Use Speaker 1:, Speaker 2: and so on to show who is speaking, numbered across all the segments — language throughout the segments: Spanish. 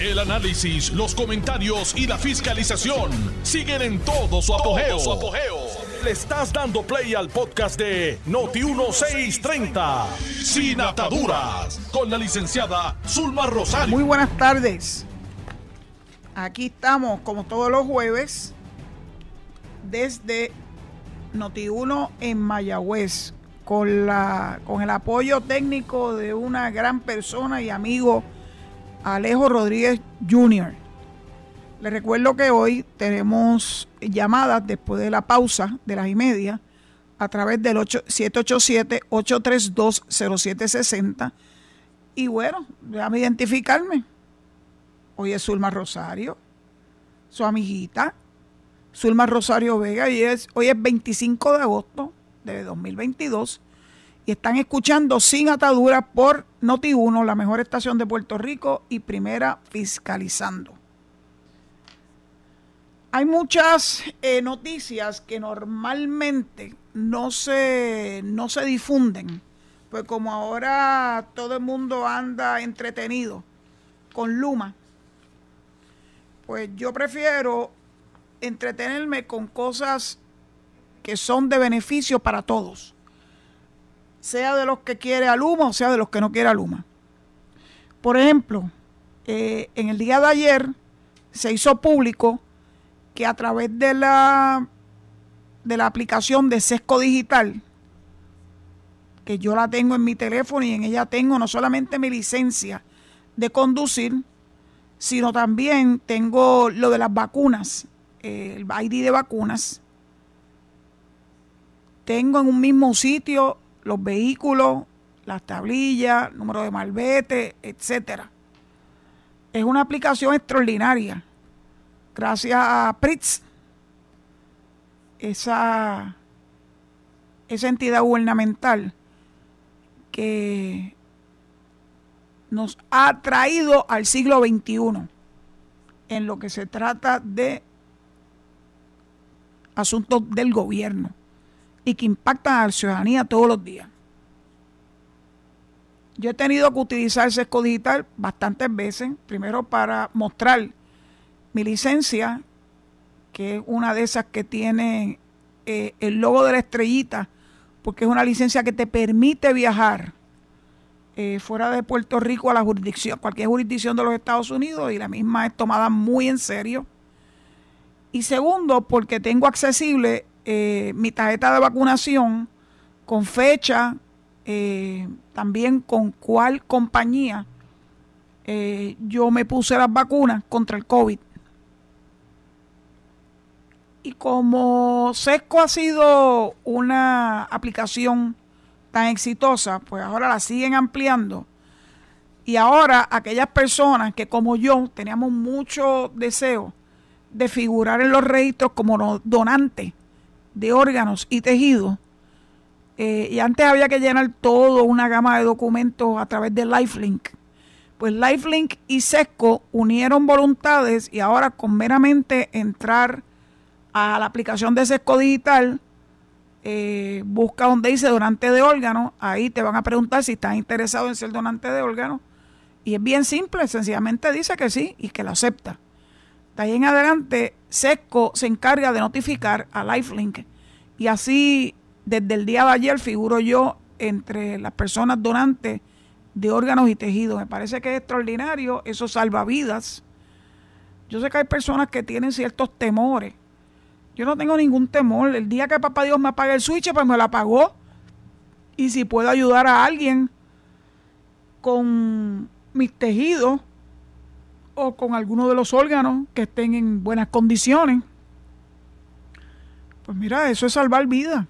Speaker 1: El análisis, los comentarios y la fiscalización siguen en todo su apogeo. Le estás dando play al podcast de Noti1630, Sin Ataduras, con la licenciada Zulma Rosario.
Speaker 2: Muy buenas tardes. Aquí estamos, como todos los jueves, desde Noti1 en Mayagüez, con, la, con el apoyo técnico de una gran persona y amigo, Alejo Rodríguez Jr. Les recuerdo que hoy tenemos llamadas después de la pausa de las y media a través del 787-832-0760. Y bueno, déjame identificarme. Hoy es Zulma Rosario, su amiguita, Zulma Rosario Vega, y es, hoy es 25 de agosto de 2022 y están escuchando Sin Atadura por Noti1, la mejor estación de Puerto Rico y primera fiscalizando. Hay muchas eh, noticias que normalmente no se, no se difunden, pues como ahora todo el mundo anda entretenido con Luma, pues yo prefiero entretenerme con cosas que son de beneficio para todos, sea de los que quiere a Luma o sea de los que no quiere a Luma. Por ejemplo, eh, en el día de ayer se hizo público que a través de la, de la aplicación de Sesco Digital, que yo la tengo en mi teléfono y en ella tengo no solamente mi licencia de conducir, sino también tengo lo de las vacunas, el ID de vacunas. Tengo en un mismo sitio los vehículos, las tablillas, número de malvete, etcétera. Es una aplicación extraordinaria gracias a PRITS, esa, esa entidad gubernamental que nos ha traído al siglo XXI en lo que se trata de asuntos del gobierno y que impactan a la ciudadanía todos los días. Yo he tenido que utilizar Sesco Digital bastantes veces, primero para mostrar mi licencia, que es una de esas que tiene eh, el logo de la estrellita, porque es una licencia que te permite viajar eh, fuera de Puerto Rico a la jurisdicción, cualquier jurisdicción de los Estados Unidos, y la misma es tomada muy en serio. Y segundo, porque tengo accesible eh, mi tarjeta de vacunación con fecha, también con cuál compañía yo me puse las vacunas contra el COVID. Y como Sesco ha sido una aplicación tan exitosa, pues ahora la siguen ampliando. Y ahora aquellas personas que como yo teníamos mucho deseo de figurar en los registros como donantes de órganos y tejidos, eh, y antes había que llenar toda una gama de documentos a través de Lifelink. Pues Lifelink y Sesco unieron voluntades y ahora con meramente entrar a la aplicación de Sesco Digital, eh, busca donde dice donante de órganos, ahí te van a preguntar si estás interesado en ser donante de órganos. Y es bien simple, sencillamente dice que sí y que lo acepta. De ahí en adelante, Sesco se encarga de notificar a Lifelink. Y así, desde el día de ayer, figuro yo entre las personas donantes de órganos y tejidos. Me parece que es extraordinario, eso salva vidas. Yo sé que hay personas que tienen ciertos temores yo no tengo ningún temor. El día que papá Dios me apague el switch, pues me lo apagó. Y si puedo ayudar a alguien con mis tejidos o con alguno de los órganos que estén en buenas condiciones, pues mira, eso es salvar vida.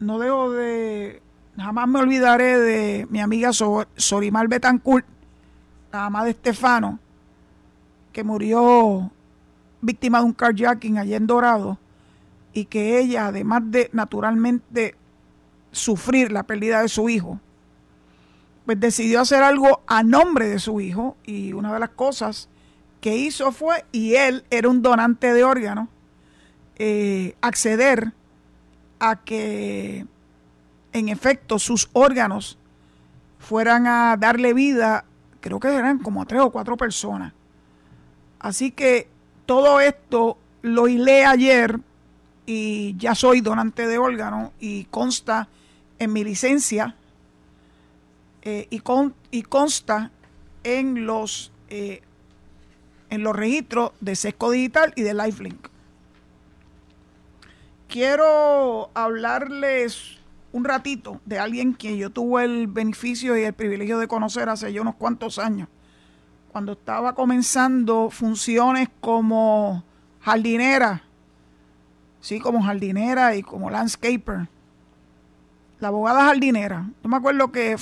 Speaker 2: No dejo de, jamás me olvidaré de mi amiga Sorimar Betancourt, la mamá de Estefano, que murió víctima de un carjacking allá en Dorado y que ella, además de naturalmente sufrir la pérdida de su hijo, pues decidió hacer algo a nombre de su hijo y una de las cosas que hizo fue, y él era un donante de órganos, eh, acceder a que en efecto sus órganos fueran a darle vida creo que eran como tres o cuatro personas. Así que todo esto lo hilé ayer y ya soy donante de órgano y consta en mi licencia eh, y, con, y consta en los, eh, en los registros de Sesco Digital y de Lifelink. Quiero hablarles un ratito de alguien que yo tuve el beneficio y el privilegio de conocer hace ya unos cuantos años, cuando estaba comenzando funciones como jardinera, sí, como jardinera y como landscaper. La abogada jardinera. Yo me acuerdo que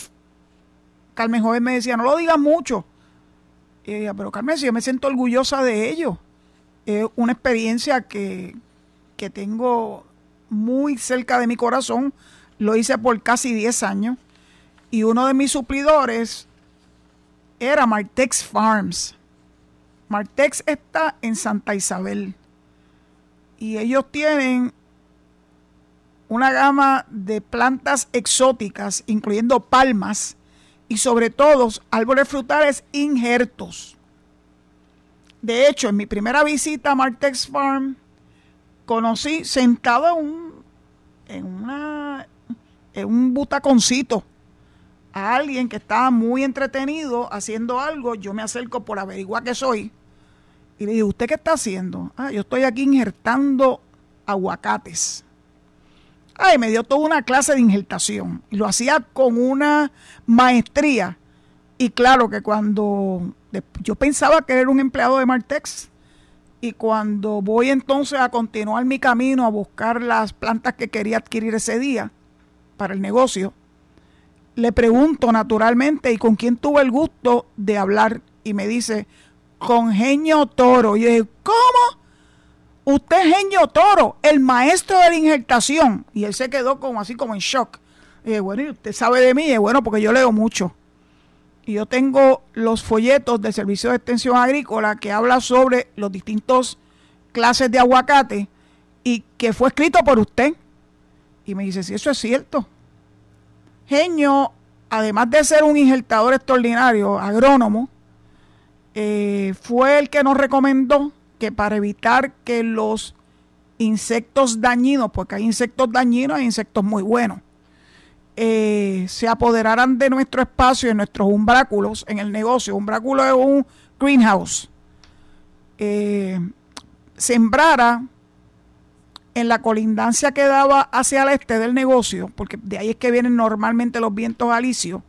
Speaker 2: Carmen Joven me decía, no lo digas mucho. Y ella, pero Carmen, si yo me siento orgullosa de ello. Es una experiencia que, que tengo muy cerca de mi corazón. Lo hice por casi 10 años. Y uno de mis suplidores era Martex Farms. Martex está en Santa Isabel. Y ellos tienen una gama de plantas exóticas, incluyendo palmas y sobre todo árboles frutales injertos. De hecho, en mi primera visita a Martex Farm, conocí sentado en un, en una, en un butaconcito a alguien que estaba muy entretenido haciendo algo. Yo me acerco por averiguar qué soy. Y le digo, ¿usted qué está haciendo? Ah, yo estoy aquí injertando aguacates. Ay, me dio toda una clase de injertación. Y lo hacía con una maestría. Y claro que cuando yo pensaba que era un empleado de Martex, y cuando voy entonces a continuar mi camino a buscar las plantas que quería adquirir ese día para el negocio, le pregunto naturalmente y con quién tuve el gusto de hablar y me dice, con Genio Toro. Y yo dije, ¿cómo? Usted es Genio Toro, el maestro de la injertación. Y él se quedó como así como en shock. Y dije, bueno, ¿y usted sabe de mí? Y bueno, porque yo leo mucho. Y yo tengo los folletos del Servicio de Extensión Agrícola que habla sobre los distintos clases de aguacate y que fue escrito por usted. Y me dice, si eso es cierto. Genio, además de ser un injertador extraordinario, agrónomo, eh, fue el que nos recomendó que para evitar que los insectos dañinos, porque hay insectos dañinos, hay insectos muy buenos, eh, se apoderaran de nuestro espacio, de nuestros umbráculos en el negocio. Umbráculo es un greenhouse. Eh, sembrara en la colindancia que daba hacia el este del negocio, porque de ahí es que vienen normalmente los vientos alisios,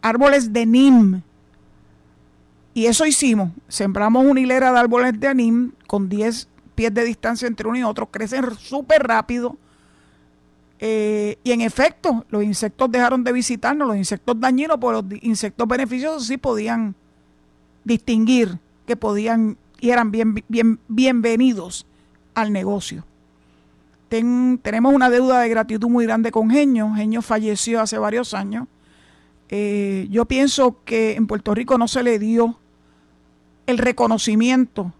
Speaker 2: árboles de nim, y eso hicimos. Sembramos una hilera de árboles de anim con 10 pies de distancia entre uno y otro. Crecen súper rápido. Eh, y en efecto, los insectos dejaron de visitarnos, los insectos dañinos, pero los insectos beneficiosos sí podían distinguir que podían y eran bien, bien, bienvenidos al negocio. tenemos una deuda de gratitud muy grande con Genio. Genio falleció hace varios años. Eh, yo pienso que en Puerto Rico no se le dio el reconocimiento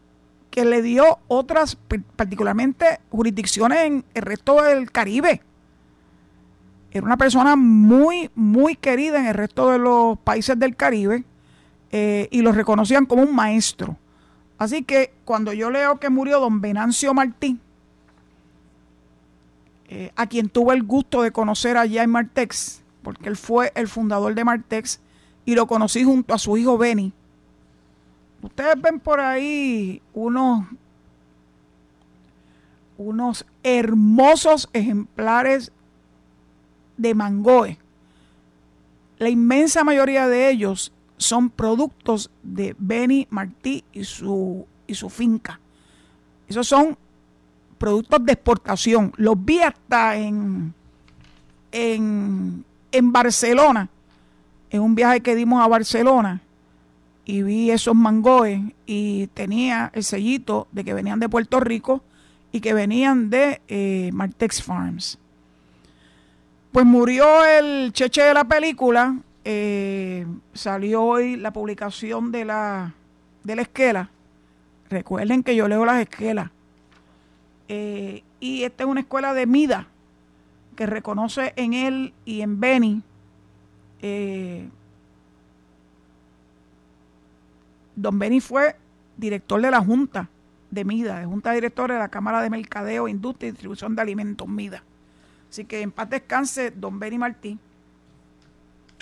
Speaker 2: que le dio otras, particularmente jurisdicciones en el resto del Caribe. Era una persona muy, muy querida en el resto de los países del Caribe eh, y lo reconocían como un maestro. Así que cuando yo leo que murió don Venancio Martín, eh, a quien tuve el gusto de conocer allá en Martex, porque él fue el fundador de Martex y lo conocí junto a su hijo Benny, Ustedes ven por ahí unos, unos hermosos ejemplares de mangoe. La inmensa mayoría de ellos son productos de Benny Martí y su, y su finca. Esos son productos de exportación. Los vi hasta en, en, en Barcelona, en un viaje que dimos a Barcelona y vi esos mangoes y tenía el sellito de que venían de Puerto Rico y que venían de eh, Martex Farms. Pues murió el cheche de la película, eh, salió hoy la publicación de la, de la esquela. Recuerden que yo leo las esquelas. Eh, y esta es una escuela de Mida que reconoce en él y en Benny don Beni fue director de la Junta de MIDA, de Junta Directora de la Cámara de Mercadeo, Industria y Distribución de Alimentos MIDA. Así que en paz descanse don Beni Martí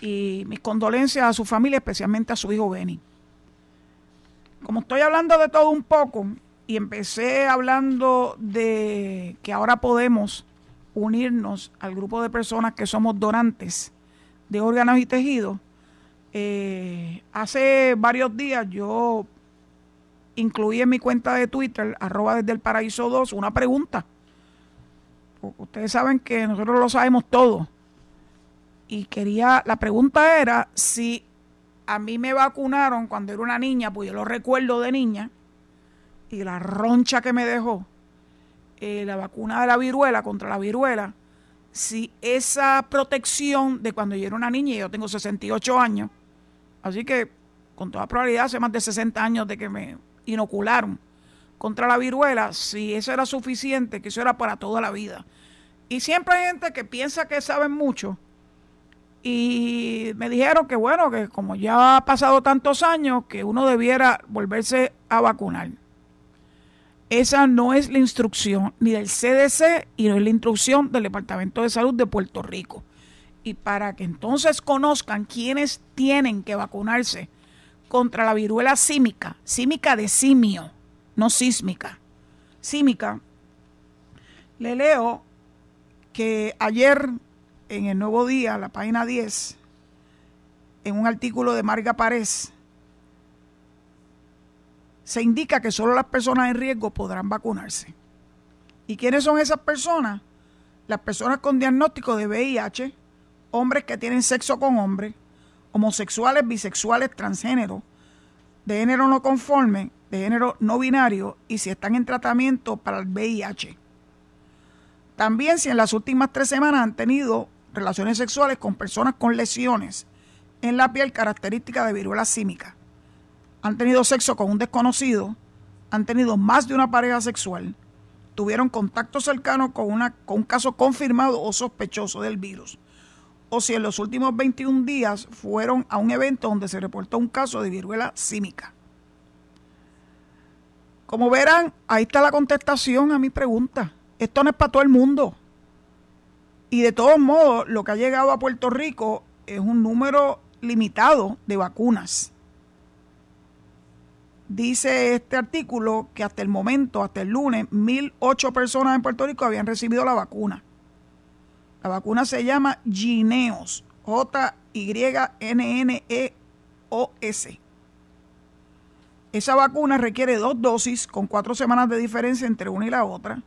Speaker 2: y mis condolencias a su familia, especialmente a su hijo Beni. Como estoy hablando de todo un poco y empecé hablando de que ahora podemos unirnos al grupo de personas que somos donantes de órganos y tejidos, eh, hace varios días yo incluí en mi cuenta de Twitter, arroba desde el paraíso 2, una pregunta. Porque ustedes saben que nosotros lo sabemos todo. Y quería, la pregunta era si a mí me vacunaron cuando era una niña, pues yo lo recuerdo de niña, y la roncha que me dejó, eh, la vacuna de la viruela contra la viruela, si esa protección de cuando yo era una niña, y yo tengo 68 años, así que con toda probabilidad hace más de 60 años de que me inocularon contra la viruela, si eso era suficiente, que eso era para toda la vida. Y siempre hay gente que piensa que saben mucho. Y me dijeron que bueno, que como ya ha pasado tantos años, que uno debiera volverse a vacunar. Esa no es la instrucción ni del CDC y no es la instrucción del Departamento de Salud de Puerto Rico. Y para que entonces conozcan quiénes tienen que vacunarse contra la viruela símica, símica de simio, no sísmica, símica, le leo que ayer en el Nuevo Día, la página 10, en un artículo de Marga Párez, se indica que solo las personas en riesgo podrán vacunarse. ¿Y quiénes son esas personas? Las personas con diagnóstico de VIH, hombres que tienen sexo con hombres, homosexuales, bisexuales, transgénero, de género no conforme, de género no binario y si están en tratamiento para el VIH. También si en las últimas tres semanas han tenido relaciones sexuales con personas con lesiones en la piel características de viruela símica, han tenido sexo con un desconocido, han tenido más de una pareja sexual, tuvieron contacto cercano con, una, con un caso confirmado o sospechoso del virus o si en los últimos 21 días fueron a un evento donde se reportó un caso de viruela símica. Como verán, ahí está la contestación a mi pregunta. Esto no es para todo el mundo. Y de todos modos, lo que ha llegado a Puerto Rico es un número limitado de vacunas. Dice este artículo que hasta el momento, hasta el lunes, 1.008 personas en Puerto Rico habían recibido la vacuna. La vacuna se llama Gineos, J-Y-N-N-E-O-S. Esa vacuna requiere dos dosis con cuatro semanas de diferencia entre una y la otra.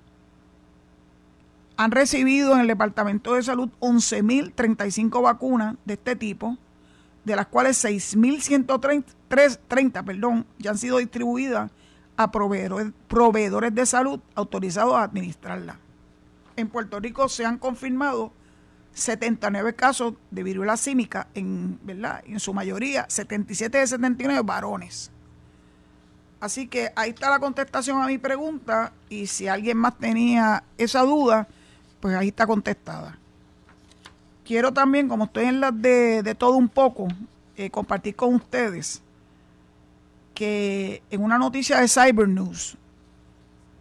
Speaker 2: Han recibido en el Departamento de Salud 11.035 vacunas de este tipo, de las cuales 6.130 perdón, ya han sido distribuidas a proveedores, proveedores de salud autorizados a administrarla en Puerto Rico se han confirmado 79 casos de viruela símica, en, ¿verdad? en su mayoría 77 de 79 varones. Así que ahí está la contestación a mi pregunta y si alguien más tenía esa duda, pues ahí está contestada. Quiero también, como estoy en las de, todo un poco, eh, compartir con ustedes que en una noticia de Cyber News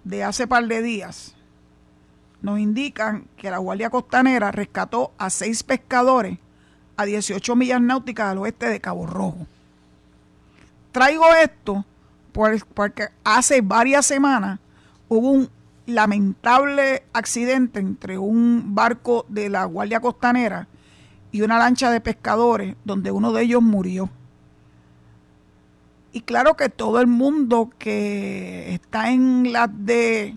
Speaker 2: de hace par de días, nos indican que la Guardia Costanera rescató a seis pescadores a 18 millas náuticas al oeste de Cabo Rojo. Traigo esto porque hace varias semanas hubo un lamentable accidente entre un barco de la Guardia Costanera y una lancha de pescadores donde uno de ellos murió. Y claro que todo el mundo que está en las de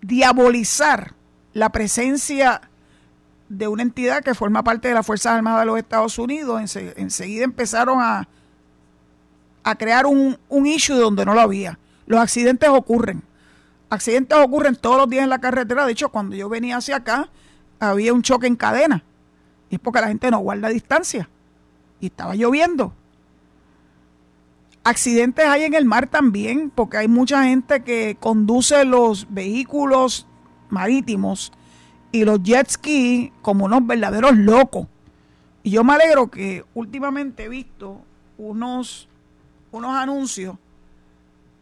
Speaker 2: diabolizar la presencia de una entidad que forma parte de las Fuerzas Armadas de los Estados Unidos, enseguida empezaron a, a crear un, un issue donde no lo había. Los accidentes ocurren. Accidentes ocurren todos los días en la carretera. De hecho, cuando yo venía hacia acá, había un choque en cadena. Y es porque la gente no guarda distancia. Y estaba lloviendo. Accidentes hay en el mar también, porque hay mucha gente que conduce los vehículos marítimos y los jet ski como unos verdaderos locos. Y yo me alegro que últimamente he visto unos unos anuncios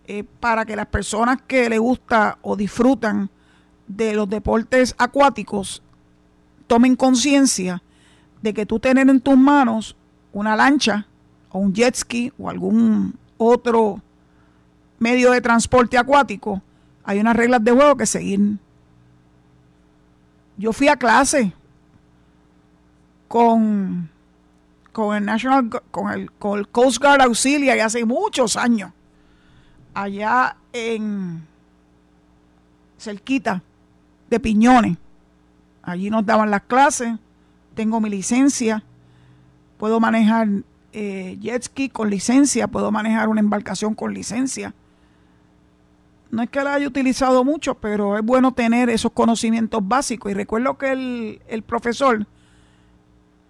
Speaker 2: eh, para que las personas que les gusta o disfrutan de los deportes acuáticos tomen conciencia de que tú tener en tus manos una lancha o un jet ski o algún otro medio de transporte acuático, hay unas reglas de juego que seguir. Yo fui a clase con, con el National con el, con el Coast Guard Auxiliary hace muchos años allá en cerquita de Piñones. Allí nos daban las clases, tengo mi licencia, puedo manejar eh, jet ski con licencia, puedo manejar una embarcación con licencia. No es que la haya utilizado mucho, pero es bueno tener esos conocimientos básicos. Y recuerdo que el, el profesor,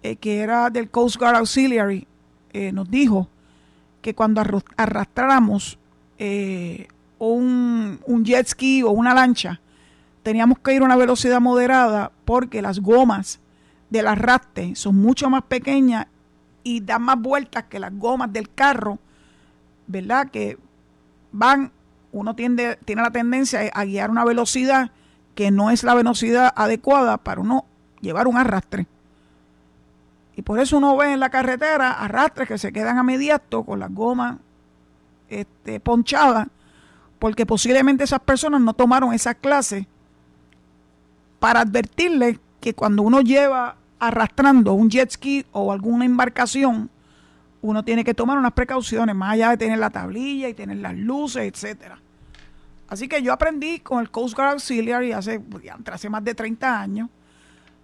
Speaker 2: eh, que era del Coast Guard Auxiliary, eh, nos dijo que cuando arrastráramos un, un jet ski o una lancha, teníamos que ir a una velocidad moderada porque las gomas del arrastre son mucho más pequeñas y dan más vueltas que las gomas del carro, ¿verdad? Que van, uno tiene la tendencia a guiar una velocidad que no es la velocidad adecuada para uno llevar un arrastre. Y por eso uno ve en la carretera arrastres que se quedan a mediato con las gomas este, ponchadas, porque posiblemente esas personas no tomaron esa clase para advertirle que cuando uno lleva arrastrando un jet ski o alguna embarcación, uno tiene que tomar unas precauciones, más allá de tener la tablilla y tener las luces, etcétera. Así que yo aprendí con el Coast Guard Auxiliary hace, hace más de 30 años.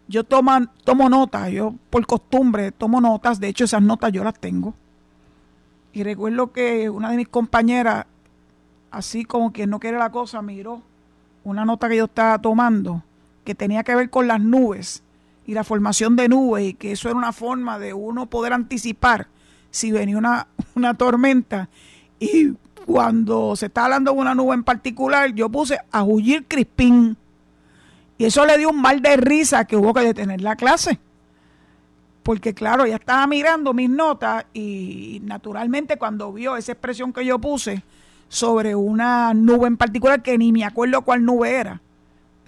Speaker 2: Yo tomo, tomo notas, yo por costumbre tomo notas, de hecho esas notas yo las tengo. Y recuerdo que una de mis compañeras, así como quien no quiere la cosa, miró una nota que yo estaba tomando que tenía que ver con las nubes y la formación de nubes y que eso era una forma de uno poder anticipar si venía una, una tormenta. Y cuando se está hablando de una nube en particular yo puse a huyir Crispín. Y eso le dio un mal de risa que hubo que detener la clase. Porque claro, ya estaba mirando mis notas y naturalmente cuando vio esa expresión que yo puse sobre una nube en particular que ni me acuerdo cuál nube era,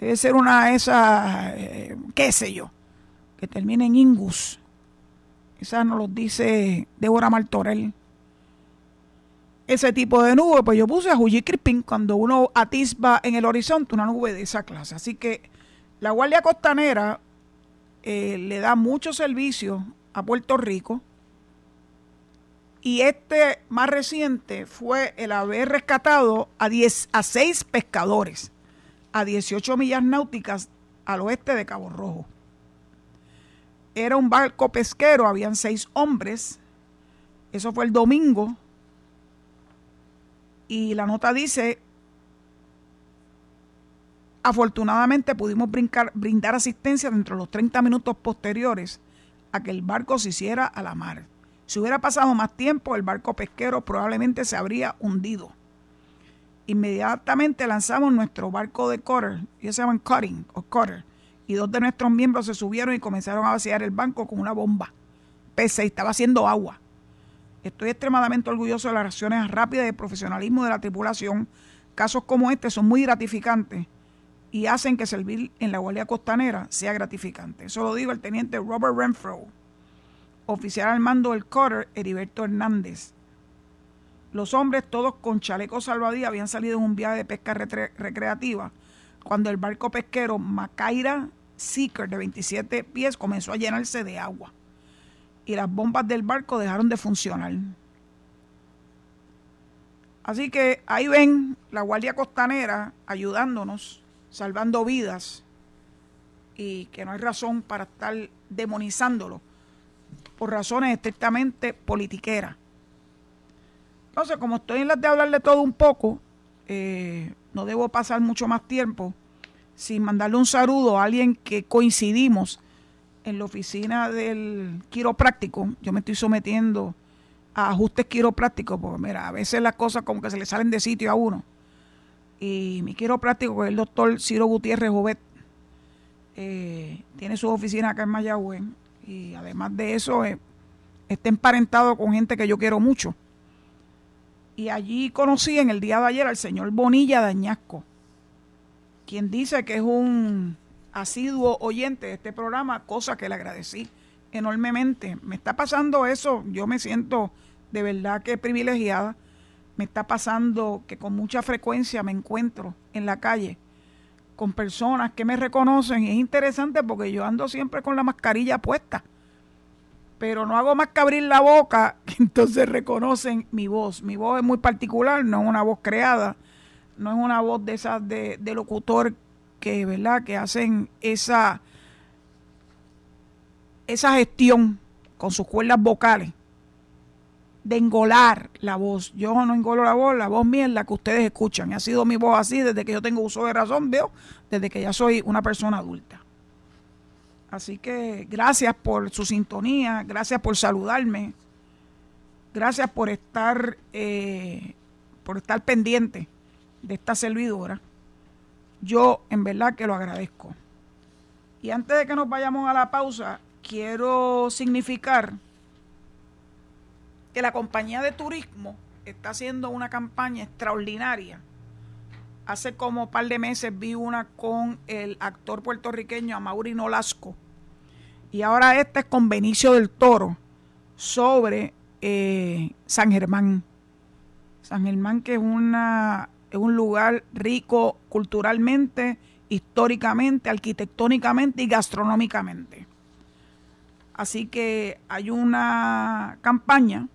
Speaker 2: Debe ser una de esas, eh, qué sé yo, que termine en Ingus. Esa nos lo dice Débora Martorell. Ese tipo de nube, pues yo puse a Juji Crispin cuando uno atisba en el horizonte una nube de esa clase. Así que la Guardia Costanera eh, le da mucho servicio a Puerto Rico. Y este más reciente fue el haber rescatado a, 10, a 6 pescadores a 18 millas náuticas al oeste de Cabo Rojo. Era un barco pesquero, habían seis hombres. Eso fue el domingo. Y la nota dice, afortunadamente pudimos brindar asistencia dentro de los 30 minutos posteriores a que el barco se hiciera a la mar. Si hubiera pasado más tiempo, el barco pesquero probablemente se habría hundido inmediatamente lanzamos nuestro barco de cutter, ellos se llaman cutting o cutter, y dos de nuestros miembros se subieron y comenzaron a vaciar el banco con una bomba. Pese estaba haciendo agua. Estoy extremadamente orgulloso de las reacciones rápidas y el profesionalismo de la tripulación. Casos como este son muy gratificantes y hacen que servir en la Guardia Costanera sea gratificante. Eso lo digo el teniente Robert Renfro, oficial al mando del cutter Heriberto Hernández, los hombres, todos con chalecos salvadías, habían salido en un viaje de pesca recreativa cuando el barco pesquero Macaira Seeker de 27 pies comenzó a llenarse de agua y las bombas del barco dejaron de funcionar. Así que ahí ven la Guardia Costanera ayudándonos, salvando vidas y que no hay razón para estar demonizándolo por razones estrictamente politiqueras. Entonces, como estoy en las de hablarle todo un poco, eh, no debo pasar mucho más tiempo sin mandarle un saludo a alguien que coincidimos en la oficina del quiropráctico. Yo me estoy sometiendo a ajustes quiroprácticos, porque mira, a veces las cosas como que se le salen de sitio a uno. Y mi quiropráctico, que es el doctor Ciro Gutiérrez Jovet, eh, tiene su oficina acá en Mayagüez. Y además de eso, eh, está emparentado con gente que yo quiero mucho Y allí conocí en el día de ayer al señor Bonilla Dañasco, quien dice que es un asiduo oyente de este programa, cosa que le agradecí enormemente. Me está pasando eso, yo me siento de verdad que privilegiada. Me está pasando que con mucha frecuencia me encuentro en la calle con personas que me reconocen y es interesante porque yo ando siempre con la mascarilla puesta pero no hago más que abrir la boca, entonces reconocen mi voz. Mi voz es muy particular, no es una voz creada, no es una voz de esas de, locutor que, ¿verdad? que hacen esa, esa gestión con sus cuerdas vocales de engolar la voz. Yo no engolo la voz, la voz mía es la que ustedes escuchan. Ha sido mi voz así desde que yo tengo uso de razón, veo, desde que ya soy una persona adulta. Así que gracias por su sintonía, gracias por saludarme, gracias por estar, eh, por estar pendiente de esta servidora. Yo en verdad que lo agradezco. Y antes de que nos vayamos a la pausa, quiero significar que la compañía de turismo está haciendo una campaña extraordinaria. Hace como un par de meses vi una con el actor puertorriqueño Amaury Nolasco y ahora este es con Benicio del Toro sobre eh, San Germán. San Germán que es, una, es un lugar rico culturalmente, históricamente, arquitectónicamente y gastronómicamente. Así que hay una campaña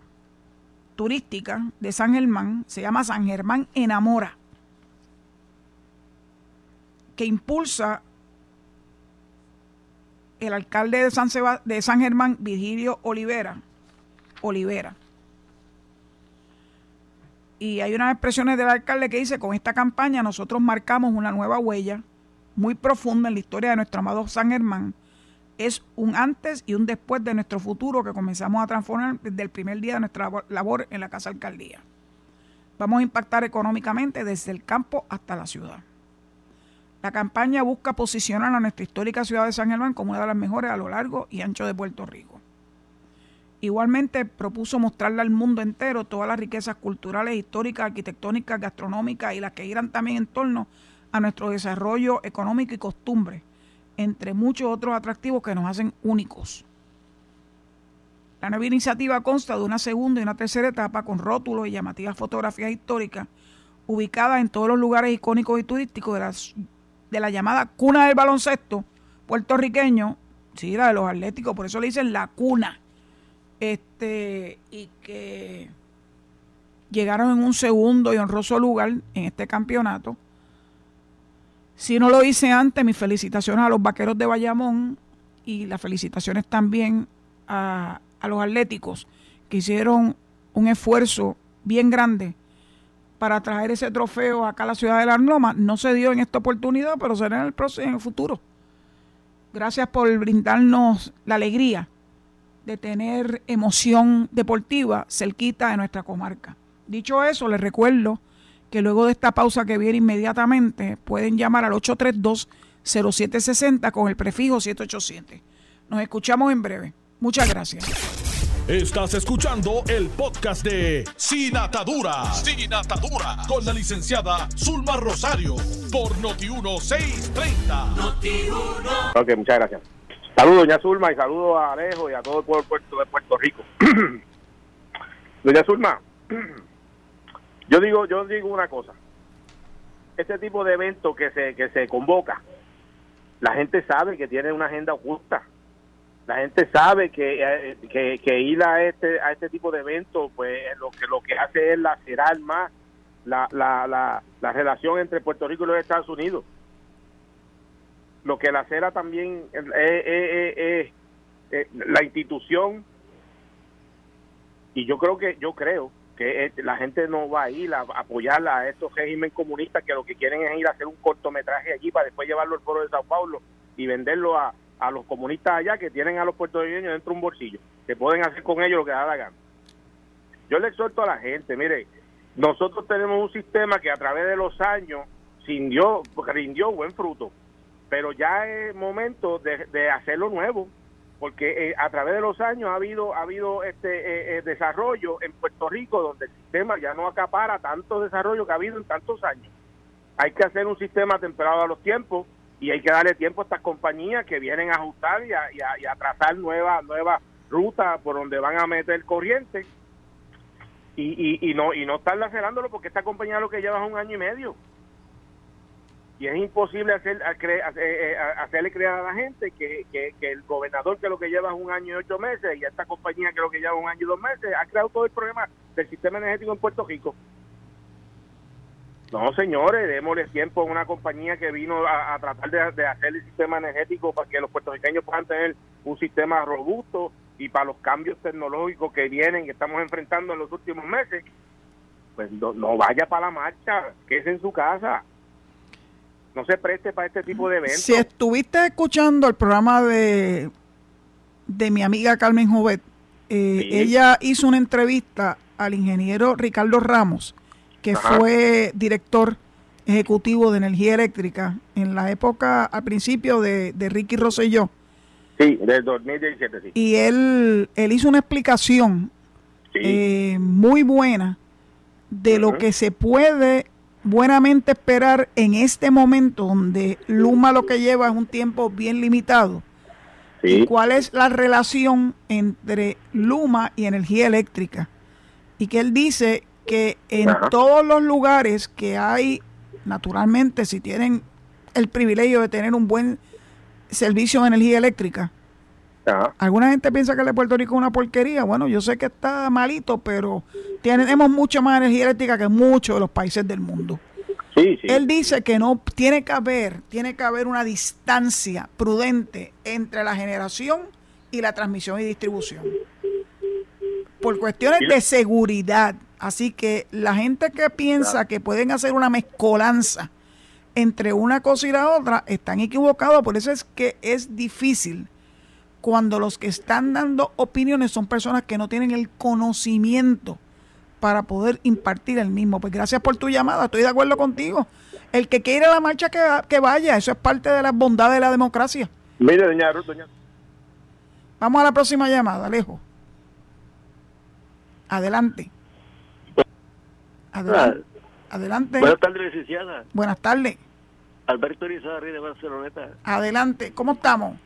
Speaker 2: turística de San Germán, se llama San Germán Enamora, que impulsa el alcalde de San, de San Germán, Virgilio Olivera. Olivera. Y hay unas expresiones del alcalde que dice, con esta campaña nosotros marcamos una nueva huella muy profunda en la historia de nuestro amado San Germán. Es un antes y un después de nuestro futuro que comenzamos a transformar desde el primer día de nuestra labor en la Casa Alcaldía. Vamos a impactar económicamente desde el campo hasta la ciudad. La campaña busca posicionar a nuestra histórica ciudad de San Germán como una de las mejores a lo largo y ancho de Puerto Rico. Igualmente propuso mostrarle al mundo entero todas las riquezas culturales, históricas, arquitectónicas, gastronómicas y las que giran también en torno a nuestro desarrollo económico y costumbre, entre muchos otros atractivos que nos hacen únicos. La nueva iniciativa consta de una segunda y una tercera etapa con rótulos y llamativas fotografías históricas ubicadas en todos los lugares icónicos y turísticos de la de la llamada cuna del baloncesto puertorriqueño, sí, la de los atléticos, por eso le dicen la cuna, este, y que llegaron en un segundo y honroso lugar en este campeonato. Si no lo hice antes, mis felicitaciones a los vaqueros de Bayamón y las felicitaciones también a, a los atléticos que hicieron un esfuerzo bien grande para traer ese trofeo acá a la ciudad de la Loma. No se dio en esta oportunidad, pero será en el, próximo, en el futuro. Gracias por brindarnos la alegría de tener emoción deportiva cerquita de nuestra comarca. Dicho eso, les recuerdo que luego de esta pausa que viene inmediatamente pueden llamar al 832-0760 con el prefijo 787. Nos escuchamos en breve. Muchas gracias.
Speaker 1: Estás escuchando el podcast de Sin Atadura. Sin Atadura. Con la licenciada Zulma Rosario. Por Noti1630.
Speaker 3: Noti1. Ok, muchas gracias. Saludos, doña Zulma, y saludos a Alejo y a todo el puerto de Puerto Rico. doña Zulma, yo digo, yo digo una cosa. Este tipo de evento que se, que se convoca, la gente sabe que tiene una agenda oculta la gente sabe que, eh, que, que, ir a este a este tipo de eventos pues lo que lo que hace es lacerar más la, la, la, la relación entre Puerto Rico y los Estados Unidos lo que lacera también es, la institución y yo creo que yo creo que la gente no va a ir a apoyar a estos regímenes comunistas que lo que quieren es ir a hacer un cortometraje allí para después llevarlo al foro de Sao Paulo y venderlo a, a los comunistas allá que tienen a los puertorriqueños dentro de un bolsillo, que pueden hacer con ellos lo que da la gana. Yo le exhorto a la gente, mire, nosotros tenemos un sistema que a través de los años rindió buen fruto, pero ya es momento de, de hacerlo nuevo. porque eh, a través de los años ha habido ha habido este eh, eh, desarrollo en Puerto Rico donde el sistema ya no acapara tanto desarrollo que ha habido en tantos años. Hay que hacer un sistema temperado a los tiempos y hay que darle tiempo a estas compañías que vienen a ajustar y a, y a, trazar nuevas nuevas rutas por donde van a meter corriente y, y, y no y no estar lacerándolo porque esta compañía lo que lleva es un año y medio y es imposible eh, eh, hacerle creer a la gente que, el gobernador que lo que lleva es un año y ocho meses y esta compañía que lo que lleva un año y dos meses ha creado todo el problema del sistema energético en Puerto Rico. No, señores, démosle tiempo a una compañía que vino a, tratar de, de, hacer el sistema energético para que los puertorriqueños puedan tener un sistema robusto y para los cambios tecnológicos que vienen, que estamos enfrentando en los últimos meses. Pues no vaya para la marcha, que es en su casa no se preste para este tipo de eventos.
Speaker 2: Si estuviste escuchando el programa de, de mi amiga Carmen Jovet, eh, ella hizo una entrevista al ingeniero Ricardo Ramos, que fue director ejecutivo de energía eléctrica en la época, al principio de, de Ricky Rosselló.
Speaker 3: Sí, del 2017, sí.
Speaker 2: Y él, él hizo una explicación eh, muy buena de lo que se puede buenamente esperar en este momento donde Luma lo que lleva es un tiempo bien limitado. ¿Y cuál es la relación entre Luma y energía eléctrica? Y que él dice que en todos los lugares que hay, naturalmente, si tienen el privilegio de tener un buen servicio de energía eléctrica, Alguna gente piensa que el de Puerto Rico es una porquería. Bueno, yo sé que está malito, pero tenemos mucha más energía eléctrica que muchos de los países del mundo. Él dice que no tiene que haber, tiene que haber una distancia prudente entre la generación y la transmisión y distribución. Por cuestiones de seguridad. Así que la gente que piensa que pueden hacer una mezcolanza entre una cosa y la otra están equivocados. Por eso es que es difícil cuando los que están dando opiniones son personas que no tienen el conocimiento para poder impartir el mismo. Pues gracias por tu llamada, estoy de acuerdo contigo. El que quiera la marcha que, que vaya, eso es parte de la bondad de la democracia.
Speaker 3: Mire, doña Ruth, doña.
Speaker 2: Vamos a la próxima llamada, Alejo. Adelante. Adelante. Adelante.
Speaker 4: Buenas tardes, licenciada.
Speaker 2: Buenas tardes.
Speaker 4: Alberto Irizarri de Barceloneta.
Speaker 2: Adelante. ¿Cómo estamos?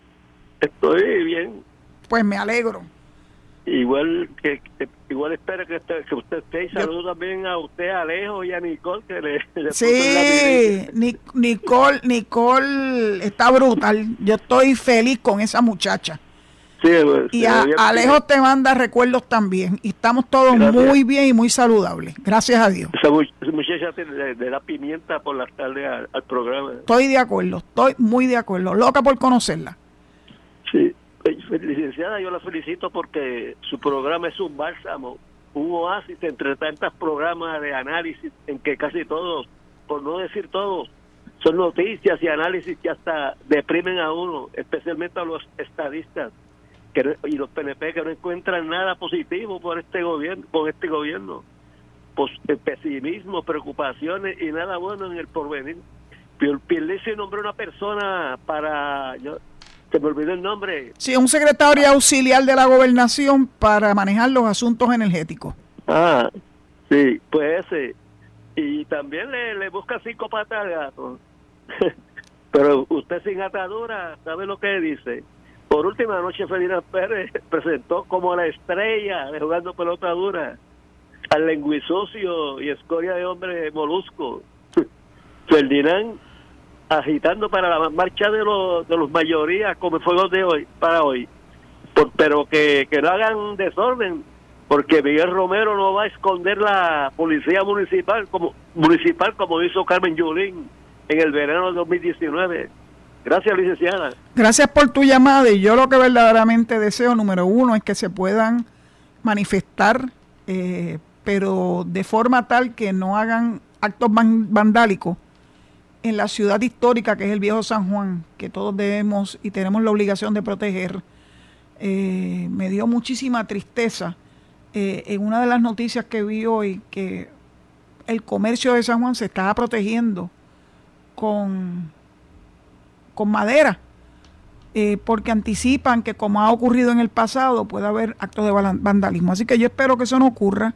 Speaker 4: Estoy bien.
Speaker 2: Pues me alegro.
Speaker 4: Igual que, igual espero que, usted, que usted esté y saludo también a usted, Alejo y a Nicole que le,
Speaker 2: Sí, Nicole, Nicole está brutal. Yo estoy feliz con esa muchacha.
Speaker 4: Sí, pues,
Speaker 2: y a, Alejo te manda recuerdos también. Y estamos todos muy bien y muy saludables. Gracias a Dios.
Speaker 4: Esa muchacha le, da pimienta por las tardes al programa.
Speaker 2: Estoy de acuerdo, estoy muy de acuerdo. Loca por conocerla.
Speaker 4: Sí. Licenciada, yo la felicito porque su programa es un bálsamo, un oasis entre tantos programas de análisis en que casi todos, por no decir todos, son noticias y análisis que hasta deprimen a uno, especialmente a los estadistas que, y los PNP que no encuentran nada positivo por este gobierno, con este gobierno. Pues, pesimismo, preocupaciones y nada bueno en el porvenir. Pierluisi nombró una persona para se me olvidó el nombre.
Speaker 2: Sí, un secretario auxiliar de la gobernación para manejar los asuntos energéticos.
Speaker 4: Ah, sí, pues ese. Y también le, le busca cinco patas al gato. Pero usted sin atadura, ¿sabe lo que dice? Por última noche, Ferdinand Pérez presentó como la estrella de jugando pelota dura al lenguisocio y escoria de hombre molusco. Ferdinand agitando para la marcha de los, de los mayorías como fuego de hoy, para hoy. pero que, que no hagan desorden, porque Miguel Romero no va a esconder la policía municipal como municipal como hizo Carmen Yulín en el verano de 2019. Gracias, licenciada.
Speaker 2: Gracias por tu llamada y yo lo que verdaderamente deseo, número uno, es que se puedan manifestar, eh, pero de forma tal que no hagan actos vandálicos en la ciudad histórica que es el viejo San Juan, que todos debemos y tenemos la obligación de proteger, eh, me dio muchísima tristeza eh, en una de las noticias que vi hoy que el comercio de San Juan se estaba protegiendo con, con madera, eh, porque anticipan que como ha ocurrido en el pasado puede haber actos de vandalismo. Así que yo espero que eso no ocurra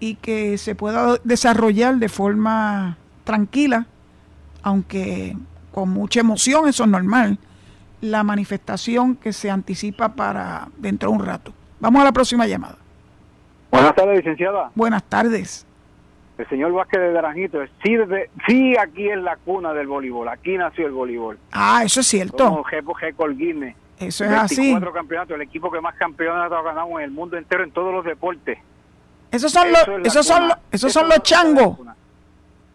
Speaker 2: y que se pueda desarrollar de forma tranquila, aunque con mucha emoción, eso es normal, la manifestación que se anticipa para dentro de un rato. Vamos a la próxima llamada.
Speaker 5: Buenas tardes, licenciada.
Speaker 2: Buenas tardes.
Speaker 5: El señor Vázquez de Naranjito, sí, sí, aquí es la cuna del voleibol, aquí nació el voleibol.
Speaker 2: Ah, eso es cierto.
Speaker 5: Récord Guinness.
Speaker 2: Eso es así.
Speaker 5: campeonatos, el equipo que más campeonatos ha ganado en el mundo entero en todos los deportes.
Speaker 2: Esos son los, esos son los, esos son los changos.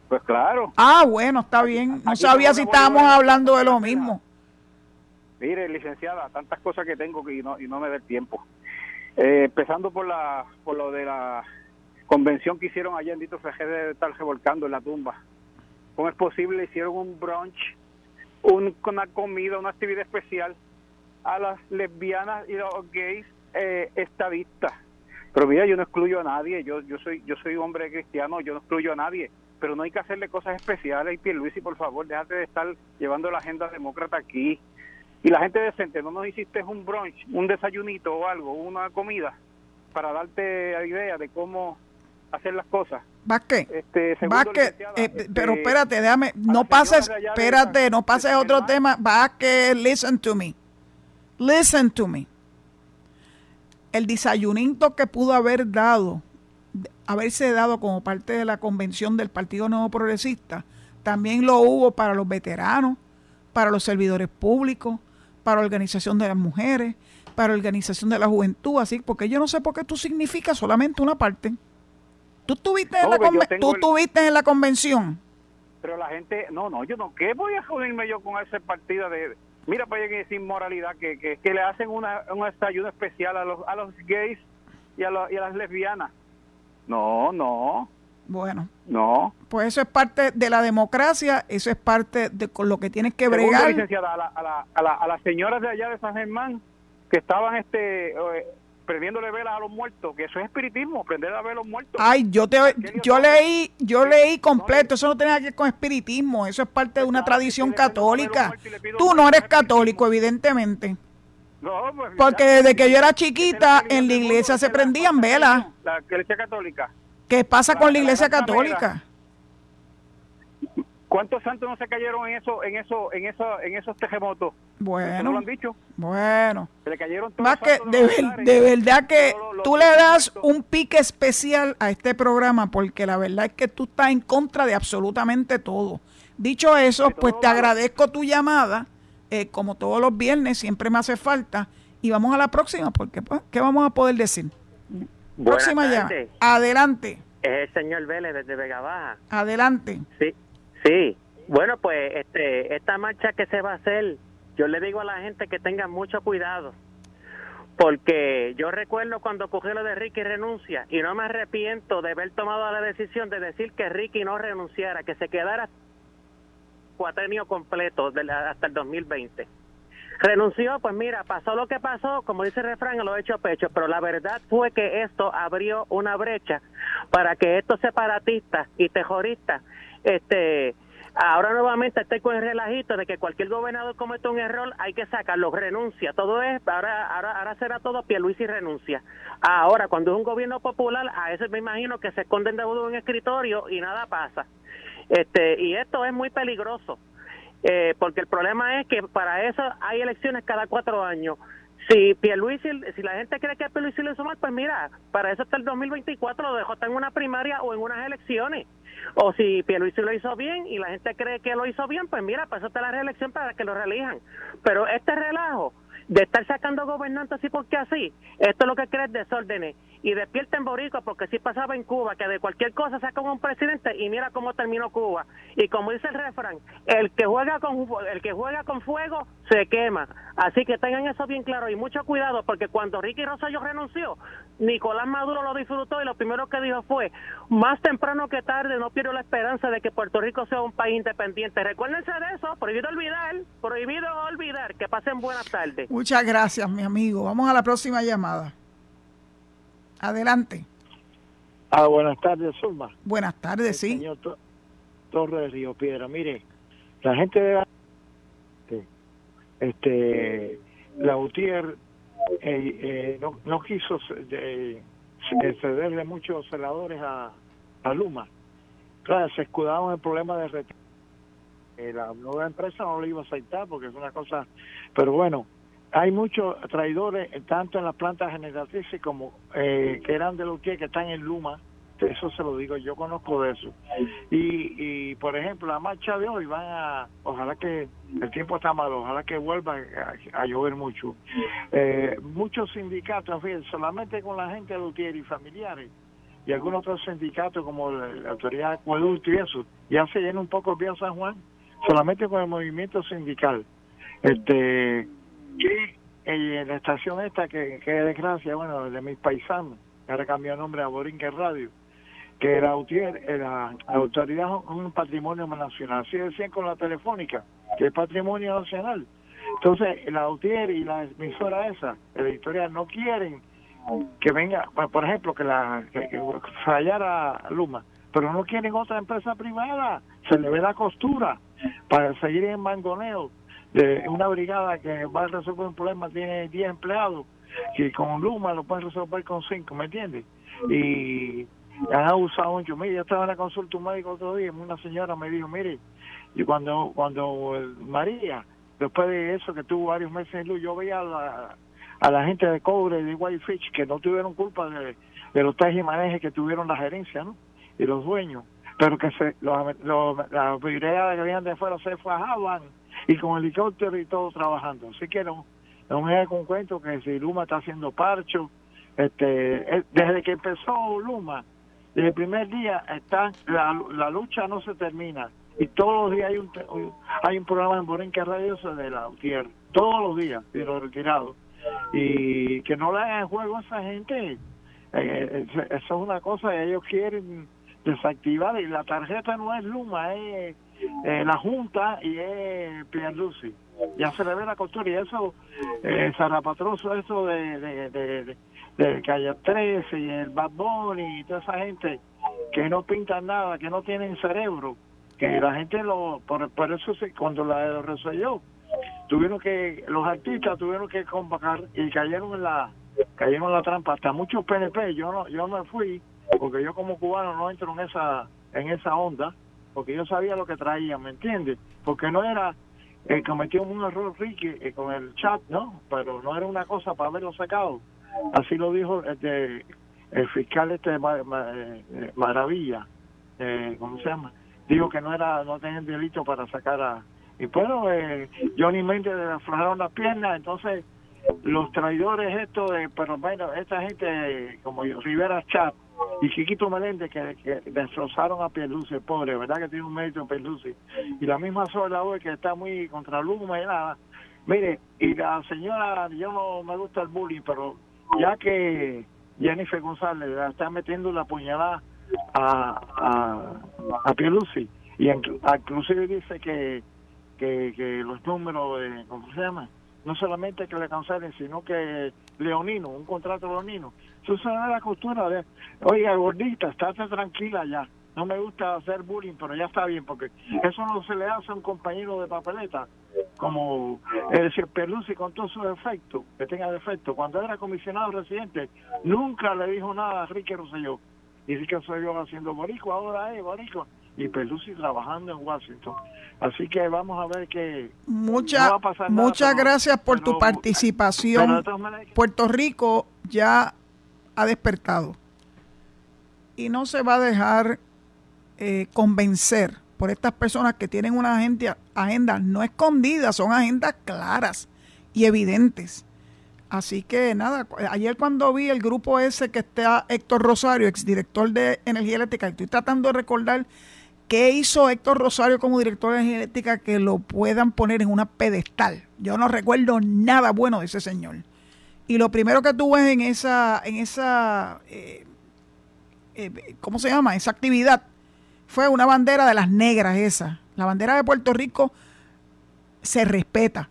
Speaker 5: Pues claro.
Speaker 2: Ah, bueno, está bien. No sabía si estábamos hablando de lo mismo.
Speaker 5: Mire, licenciada, tantas cosas que tengo que y no, y no me da el tiempo. Eh, empezando por la por lo de la convención que hicieron allá en Dito Fejé de estar revolcando en la tumba. ¿Cómo es posible? Hicieron un brunch, una comida, una actividad especial a las lesbianas y los gays eh, estadistas. Pero mira, yo no excluyo a nadie, yo yo soy yo soy hombre cristiano, yo no excluyo a nadie, pero no hay que hacerle cosas especiales. Y y por favor, déjate de estar llevando la agenda demócrata aquí. Y la gente decente, no nos hiciste un brunch, un desayunito o algo, una comida, para darte idea de cómo hacer las cosas.
Speaker 2: Vázquez, este, Vázquez eh, pero espérate, déjame, no pases, espérate, no pases otro tema. Vázquez, listen to me. Listen to me. El desayunito que pudo haber dado, haberse dado como parte de la convención del Partido Nuevo Progresista, también lo hubo para los veteranos, para los servidores públicos, para la organización de las mujeres, para la organización de la juventud, así, porque yo no sé por qué tú significas solamente una parte. ¿Tú estuviste, en, la ¿tú estuviste en la convención?
Speaker 5: Pero la gente, no, no, yo no, ¿qué voy a joderme yo con ese partido de... Mira, para que sin moralidad, que, que, le hacen una, un estayudo especial a los, a los gays y a, y a las lesbianas. No, no.
Speaker 2: Bueno.
Speaker 5: No.
Speaker 2: Pues eso es parte de la democracia, eso es parte de con lo que tienes que bregar.
Speaker 5: licenciada, a, la, a, la, a, la, a, las señoras de allá de San Germán que estaban este eh, prendiéndole velas a los muertos, que eso es espiritismo, prender a ver a los muertos.
Speaker 2: Ay, yo te yo leí, yo leí completo, eso no tiene nada que ver con espiritismo, eso es parte de una tradición católica. Tú no eres católico, evidentemente.
Speaker 5: No, pues,
Speaker 2: Porque desde que yo era chiquita en la iglesia se prendían velas.
Speaker 5: La iglesia católica.
Speaker 2: ¿Qué pasa con la iglesia católica?
Speaker 5: ¿Cuántos santos no se cayeron en eso, en eso, en eso, en esos terremotos?
Speaker 2: Bueno,
Speaker 5: no lo han dicho.
Speaker 2: Bueno,
Speaker 5: se le cayeron
Speaker 2: todos más que de, verdad que tú le das un pique especial a este programa porque la verdad es que tú estás en contra de absolutamente todo. Dicho eso, pues te agradezco tu llamada, eh, como todos los viernes siempre me hace falta y vamos a la próxima porque pues, qué vamos a poder decir. próxima llamada. Adelante.
Speaker 6: Es el señor Vélez desde Vega Baja.
Speaker 2: Adelante.
Speaker 6: Sí, Sí, bueno, pues este, esta marcha que se va a hacer, yo le digo a la gente que tenga mucho cuidado, porque yo recuerdo cuando ocurrió lo de Ricky renuncia y no me arrepiento de haber tomado la decisión de decir que Ricky no renunciara, que se quedara cuatrenio completo hasta el 2020. Renunció, pues mira, pasó lo que pasó, como dice el refrán, lo he hecho pecho, pero la verdad fue que esto abrió una brecha para que estos separatistas y terroristas este ahora nuevamente estoy con el relajito de que cualquier gobernador comete un error hay que sacarlo, renuncia, todo es, ahora, ahora, ahora será todo y renuncia. Ahora, cuando es un gobierno popular, a eso me imagino que se esconden de un escritorio y nada pasa. Este, y esto es muy peligroso, eh, porque el problema es que para eso hay elecciones cada cuatro años. Si Pierluisi, si la gente cree que Pierluisi lo hizo mal, pues mira, para eso está el 2024, lo dejó en una primaria o en unas elecciones. O si Pierluisi lo hizo bien y la gente cree que lo hizo bien, pues mira, pues eso está la reelección para que lo reelijan. Pero este relajo de estar sacando gobernantes así porque así, esto es lo que crea desórdenes. Y despierten Boricua porque si pasaba en Cuba, que de cualquier cosa sacan un presidente y mira cómo terminó Cuba. Y como dice el refrán, el que juega con el que juega con fuego se quema. Así que tengan eso bien claro y mucho cuidado porque cuando Ricky Rosselló renunció, Nicolás Maduro lo disfrutó y lo primero que dijo fue, más temprano que tarde no pierdo la esperanza de que Puerto Rico sea un país independiente. Recuérdense de eso, prohibido olvidar, prohibido olvidar. Que pasen buenas tardes.
Speaker 2: Muchas gracias, mi amigo. Vamos a la próxima llamada. Adelante.
Speaker 7: Ah, buenas tardes, Zulma.
Speaker 2: Buenas tardes, sí.
Speaker 7: Señor Torres de Río Piedra. Mire, la gente de este, la UTIER eh, eh, no, no quiso cederle muchos celadores a, a Luma. Claro, se escudaron en el problema de retiro. Eh, la nueva empresa no lo iba a aceptar porque es una cosa, pero bueno, hay muchos traidores tanto en las plantas generatrices como que eran de los que están en Luma eso se lo digo, yo conozco de eso. Y, y por ejemplo, la marcha de hoy van a, ojalá que el tiempo está malo, ojalá que vuelva a, llover mucho. Eh, muchos sindicatos, solamente con la gente de Lutier y familiares y algunos otros sindicatos como la, autoridad de acueducto y eso, ya se llena un poco el Vía San Juan, solamente con el movimiento sindical. Este, y en la estación esta, que, que desgracia, bueno, de mis paisanos, ahora cambió nombre a Borinque Radio, que la, la autoridad un patrimonio nacional. Así decían con la telefónica, que es patrimonio nacional. Entonces, la UTIER y la emisora esa, la editorial, no quieren que venga, por ejemplo, que la que, fallara Luma, pero no quieren otra empresa privada. Se le ve la costura para seguir en mangoneo de una brigada que va a resolver un problema, tiene 10 empleados, que con Luma lo pueden resolver con 5, ¿me entiendes? Y han abusado mucho. Mire, yo estaba en la consulta un médico otro día una señora me dijo, mire, y cuando cuando María, después de eso que tuvo varios meses en luz, yo veía a la, a la gente de cobre de Whitefish que no tuvieron culpa de, los tres y manejes que tuvieron la gerencia, ¿no? Y los dueños, pero que se los, los, las brigadas que venían de afuera se fajaban y con helicóptero y todo trabajando. Así que no, no me con cuento que si Luma está haciendo parcho, este, eh, desde que empezó Luma, desde el primer día está la, la lucha no se termina y todos los días hay un hay un programa en Borinque Radio de la UTIER todos los días de los retirados y que no le hagan juego a esa gente eh, eso es una cosa que ellos quieren desactivar y la tarjeta no es Luma es eh, la Junta y es Pierluisi ya se le ve la costura y eso eh, zarapatroso eso de, de de Calle 13 y el Bad Bunny y toda esa gente que no pintan nada, que no tienen cerebro, que la gente lo, por, por eso se, cuando la resolvió, tuvieron que, los artistas tuvieron que convocar y cayeron en la, cayeron la trampa, hasta muchos PNP, yo no, yo me fui, porque yo como cubano no entro en esa, en esa onda, porque yo sabía lo que traían, ¿me entiendes? Porque no era, eh, cometió un error Ricky eh, con el chat, ¿no? Pero no era una cosa para haberlo sacado Así lo dijo este, el fiscal este eh, Maravilla, eh, ¿cómo se llama? Dijo que no era no tenían delito para sacar a... Y bueno, eh, Johnny Méndez le aflojaron las piernas, entonces los traidores estos, de, pero bueno, esta gente como Rivera Chat y Chiquito Meléndez que, destrozaron a Pierluce, pobre, ¿verdad? Que tiene un mérito Pierluce. Y la misma sola hoy que está muy contra Luma y nada. Mire, y la señora, yo no me gusta el bullying, pero ya que Jennifer González está metiendo la puñalada a, a, a y inclusive dice que, que, los números, de, ¿cómo se llama? No solamente que le cancelen, sino que Leonino, un contrato Leonino. Eso da la costura de, oiga, gordita, estate tranquila ya no me gusta hacer bullying, pero ya está bien, porque eso no se le hace a un compañero de papeleta, como es decir, Perlusi con todos sus defectos, que tenga defectos. Cuando era comisionado residente, nunca le dijo nada a Ricky Rosselló. Y Ricky Rosselló haciendo borico, ahora es borico. Y Perlusi trabajando en Washington. Así que vamos a ver que...
Speaker 2: Mucha, muchas gracias por tu participación. Puerto Rico ya ha despertado y no se va a dejar eh, convencer por estas personas que tienen una agenda, agenda no escondida, son agendas claras y evidentes. Así que nada, ayer cuando vi el grupo ese que está Héctor Rosario, exdirector de Energía Eléctrica, estoy tratando de recordar qué hizo Héctor Rosario como director de Eléctrica que lo puedan poner en una pedestal. Yo no recuerdo nada bueno de ese señor. Y lo primero que tuve en esa, en esa, eh, eh, ¿cómo se llama? Esa actividad fue una bandera de las negras esa. La bandera de Puerto Rico se respeta.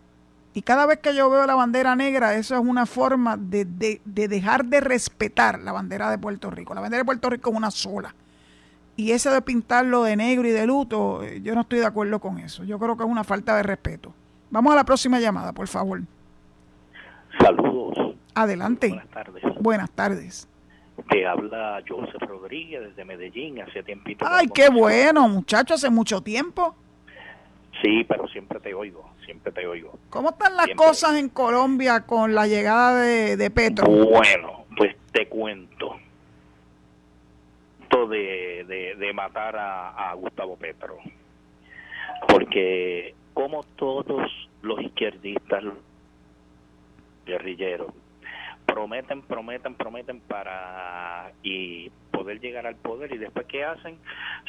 Speaker 2: Y cada vez que yo veo la bandera negra, eso es una forma de, dejar de respetar la bandera de Puerto Rico. La bandera de Puerto Rico es una sola. Y ese de pintarlo de negro y de luto, eh, yo no estoy de acuerdo con eso. Yo creo que es una falta de respeto. Vamos a la próxima llamada, por favor.
Speaker 8: Saludos.
Speaker 2: Adelante.
Speaker 8: Buenas tardes.
Speaker 2: Buenas tardes.
Speaker 8: Te habla Joseph Rodríguez desde Medellín, hace tiempito.
Speaker 2: Ay, qué bueno, muchacho, hace mucho tiempo.
Speaker 8: Sí, pero siempre te oigo, siempre te oigo.
Speaker 2: ¿Cómo están las
Speaker 8: Siempre.
Speaker 2: cosas en Colombia con la llegada de, de Petro?
Speaker 8: Bueno, pues te cuento. De, matar a, Gustavo Petro. Porque como todos los izquierdistas guerrilleros prometen, prometen, prometen para y poder llegar al poder y después qué hacen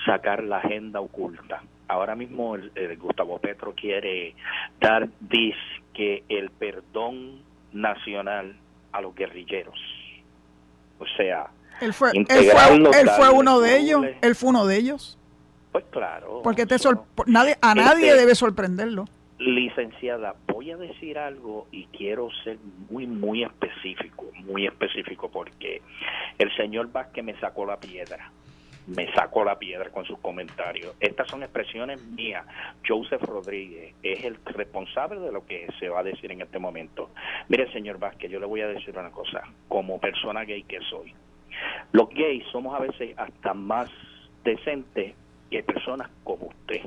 Speaker 8: sacar la agenda oculta. Ahora mismo el Gustavo Petro quiere dar que el perdón nacional a los guerrilleros. O sea,
Speaker 2: Él fue, él fue, él fue
Speaker 8: darle
Speaker 2: uno de ellos. Él fue uno de ellos.
Speaker 8: pues claro.
Speaker 2: Porque te sor- nadie, a nadie
Speaker 8: Este-
Speaker 2: debe sorprenderlo.
Speaker 8: Licenciada, voy a decir algo y quiero ser muy, muy específico, muy específico, porque el señor Vázquez me sacó la piedra, me sacó la piedra con sus comentarios. Estas son expresiones mías. Joseph Rodríguez es el responsable de lo que se va a decir en este momento. Mire, señor Vázquez, yo le voy a decir una cosa, como persona gay que soy. Los gays somos a veces hasta más decentes que personas como usted.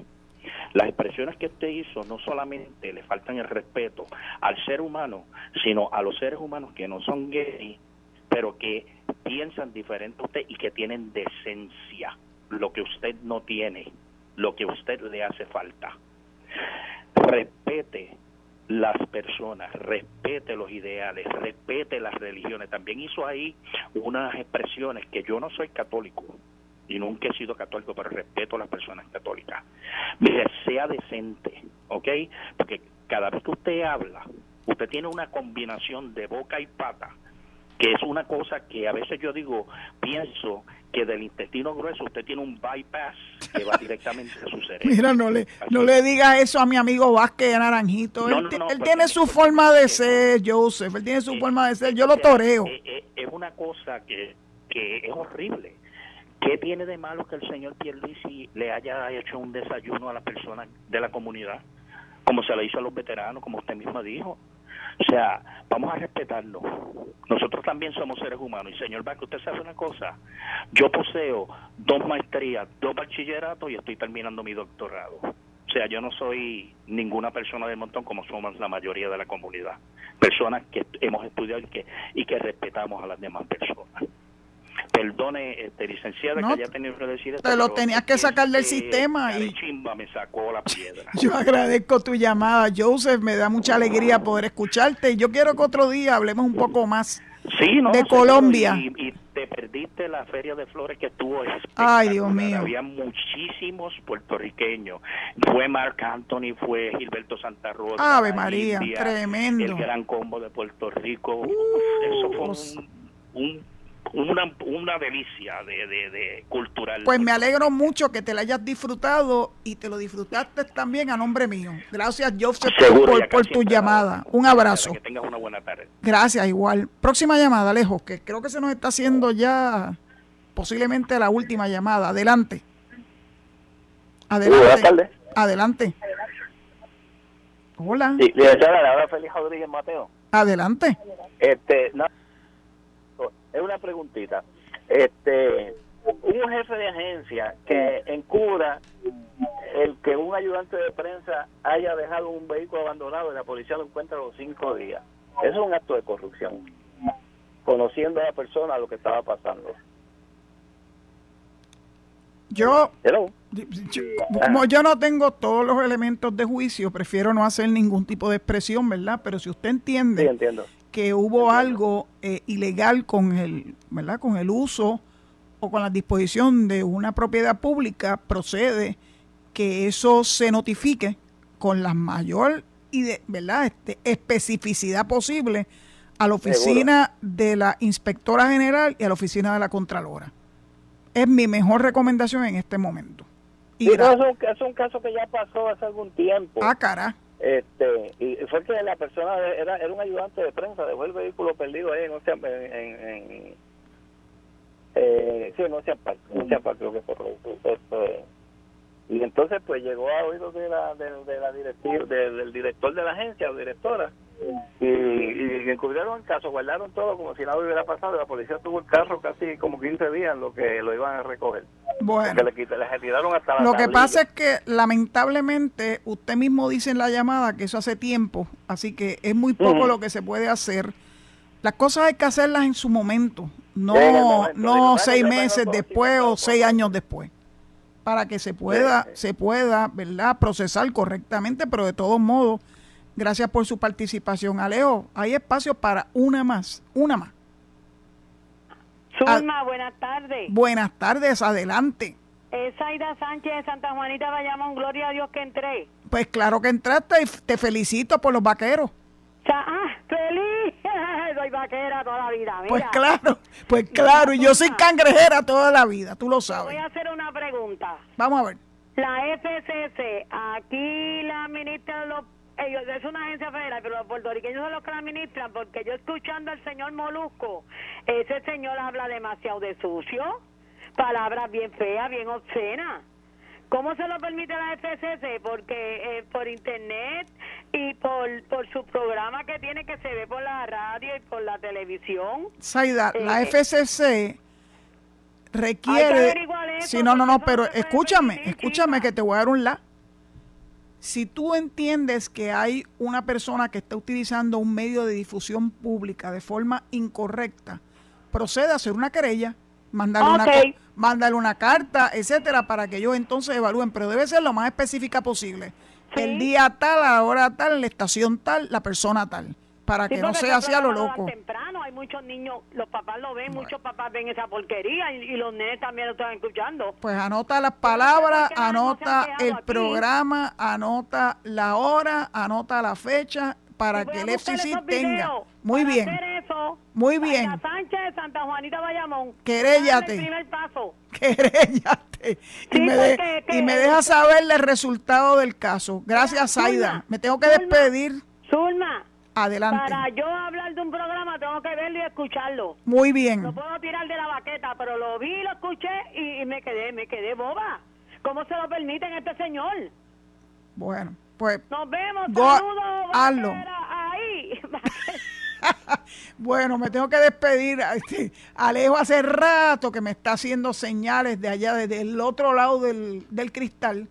Speaker 8: Las expresiones que usted hizo no solamente le faltan el respeto al ser humano, sino a los seres humanos que no son gays, pero que piensan diferente a usted y que tienen decencia, lo que usted no tiene, lo que usted le hace falta. Respete las personas, respete los ideales, respete las religiones. También hizo ahí unas expresiones que yo no soy católico, y nunca he sido católico, pero respeto a las personas católicas. Mire, sea decente, ¿ok? Porque cada vez que usted habla, usted tiene una combinación de boca y pata, que es una cosa que a veces yo digo, pienso que del intestino grueso usted tiene un bypass que va directamente a su cerebro.
Speaker 2: Mira, no le, no le digas eso a mi amigo Vázquez Naranjito.
Speaker 8: No,
Speaker 2: él
Speaker 8: no, no,
Speaker 2: él tiene su forma de ser, Joseph. Él tiene su
Speaker 8: Eh,
Speaker 2: forma de ser. Yo lo toreo.
Speaker 8: eh, eh, Es una cosa que, que es horrible. ¿Qué tiene de malo que el señor Pierluisi le haya hecho un desayuno a las personas de la comunidad? Como se le hizo a los veteranos, como usted misma dijo. O sea, vamos a respetarlo. Nosotros también somos seres humanos. Y señor Vázquez, usted sabe una cosa. Yo poseo dos maestrías, dos bachilleratos y estoy terminando mi doctorado. O sea, yo no soy ninguna persona del montón como somos la mayoría de la comunidad. Personas que hemos estudiado y que, y que respetamos a las demás personas. Perdone, este, licenciada,
Speaker 2: No,
Speaker 8: que haya tenido que decir esto.
Speaker 2: te lo tenías que
Speaker 8: es
Speaker 2: sacar del sistema y-
Speaker 8: Chimba me sacó la piedra.
Speaker 2: Yo agradezco tu llamada, Joseph. Me da mucha alegría poder escucharte. Y yo quiero que otro día hablemos un poco más.
Speaker 8: Sí, no,
Speaker 2: de Colombia.
Speaker 8: Y, y te perdiste la feria de flores que estuvo
Speaker 2: Ay, Dios mío.
Speaker 8: Había muchísimos puertorriqueños. Fue Marc Anthony, fue Gilberto Santa Rosa.
Speaker 2: Ave María,
Speaker 8: India,
Speaker 2: tremendo.
Speaker 8: El gran combo de Puerto Rico. Uf,
Speaker 2: Uh,
Speaker 8: eso fue un- una, una delicia de, de, de cultural.
Speaker 2: Pues me alegro mucho que te la hayas disfrutado y te lo disfrutaste también a nombre mío. Gracias, Joseph,
Speaker 8: Seguro,
Speaker 2: por, tu llamada. Un abrazo.
Speaker 8: Que tengas una buena tarde.
Speaker 2: Gracias, igual. Próxima llamada, Alejo, que creo que se nos está haciendo ya posiblemente la última llamada. Adelante. Adelante.
Speaker 9: buenas tardes.
Speaker 2: Adelante. Hola.
Speaker 9: Sí, licenciada, le habla Félix Rodríguez Mateo.
Speaker 2: Adelante.
Speaker 9: Este, no, es una preguntita. Este, un jefe de agencia que encubra el que un ayudante de prensa haya dejado un vehículo abandonado y la policía lo encuentra a los cinco días. Eso es un acto de corrupción. Conociendo a la persona lo que estaba pasando.
Speaker 2: Yo, como yo no tengo todos los elementos de juicio, prefiero no hacer ningún tipo de expresión, ¿verdad? Pero si usted
Speaker 9: Sí,
Speaker 2: entiende
Speaker 9: entiendo.
Speaker 2: Que hubo algo eh, ilegal con el, ¿verdad? Con el uso o con la disposición de una propiedad pública, procede que eso se notifique con la mayor y de, ¿verdad? Este, especificidad posible a la oficina de la inspectora general y a la oficina de la contralora. Es mi mejor recomendación en este momento. Y
Speaker 9: Sí, no,
Speaker 2: gra-
Speaker 9: es, un, es un caso que ya pasó hace algún tiempo.
Speaker 2: ah, cara.
Speaker 9: Este, y fue que la persona era, era un ayudante de prensa, dejó el vehículo perdido ahí en Ocean, en, en- eh, sí, en Ocean Park, en Ocean Park creo que fue. Este, y entonces pues llegó a oídos de la, de, la directiva, del director de la agencia o directora y, y encubrieron el caso, guardaron todo como si nada hubiera pasado. La policía tuvo el carro casi como 15 días en lo que lo iban a recoger.
Speaker 2: Bueno,
Speaker 9: le, retiraron hasta
Speaker 2: lo que pasa es que lamentablemente usted mismo dice en la llamada que eso hace tiempo, así que es muy poco lo que se puede hacer. Las cosas hay que hacerlas en su momento, no, no seis meses después o seis años después para que se pueda, se pueda, ¿verdad?, procesar correctamente, pero de todos modos, gracias por su participación. Alejo, hay espacio para una más, una más.
Speaker 10: Zulma, buenas tardes.
Speaker 2: Buenas tardes, adelante.
Speaker 10: Es Aida Sánchez de Santa Juanita Bayamón, gloria a Dios que entré.
Speaker 2: Pues claro que entraste y te felicito por los vaqueros.
Speaker 10: Ah, feliz. soy vaquera toda la vida.
Speaker 2: Pues claro, pues claro, y yo soy cangrejera toda la vida, tú lo sabes.
Speaker 10: Voy a hacer una pregunta.
Speaker 2: Vamos a ver.
Speaker 10: La FCC, aquí la administran los ellos, es una agencia federal, pero los puertorriqueños son los que la administran, porque yo escuchando al señor Molusco, ese señor habla demasiado de sucio, palabras bien feas, bien obscenas. ¿Cómo se lo permite la FCC? Porque eh, por internet y por, por su programa que tiene que se ve por la radio y por la televisión.
Speaker 2: Saida, la eh, FCC requiere... Si no, no, no, pero escúchame, escúchame que te voy a dar un la. Si tú entiendes que hay una persona que está utilizando un medio de difusión pública de forma incorrecta, procede a hacer una querella mándale, una, una carta, etcétera, para que ellos entonces evalúen, pero debe ser lo más específica posible. El día tal, a la hora tal, la estación tal, la persona tal, para que no sea así a lo loco.
Speaker 10: Temprano, hay muchos niños, los papás lo ven, muchos papás ven esa porquería y, los nenes también lo están escuchando.
Speaker 2: Pues anota las palabras, anota el programa, anota la hora, anota la fecha para que el FCC tenga. Muy bien. Muy bien.
Speaker 10: Sánchez, Santa Juanita Bayamón.
Speaker 2: Querellate. primer paso. Querellate. y, me y me deja saber el resultado del caso. Gracias, Aida. Me tengo que despedir.
Speaker 10: Zulma.
Speaker 2: Adelante.
Speaker 10: Para yo hablar de un programa tengo que verlo y escucharlo.
Speaker 2: Muy bien.
Speaker 10: No puedo tirar de la baqueta, pero lo vi, lo escuché y, me quedé, me quedé boba. ¿Cómo se lo permiten este señor?
Speaker 2: Bueno, pues.
Speaker 10: Nos vemos. Saludos.
Speaker 2: Hazlo. Ahí. bueno, me tengo que despedir. Este, Alejo hace rato que me está haciendo señales de allá, desde el otro lado del, cristal.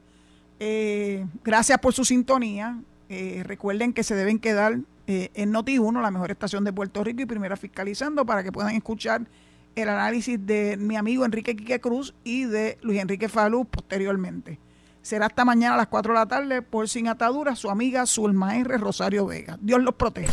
Speaker 2: Eh, gracias por su sintonía. Eh, recuerden que se deben quedar eh, en Noti1, la mejor estación de Puerto Rico y primera fiscalizando, para que puedan escuchar el análisis de mi amigo Enrique Quique Cruz y de Luis Enrique Falú posteriormente. Será hasta mañana a las 4 de la tarde por Sin Ataduras, su amiga Zulma R. Rosario Vega. Dios los proteja.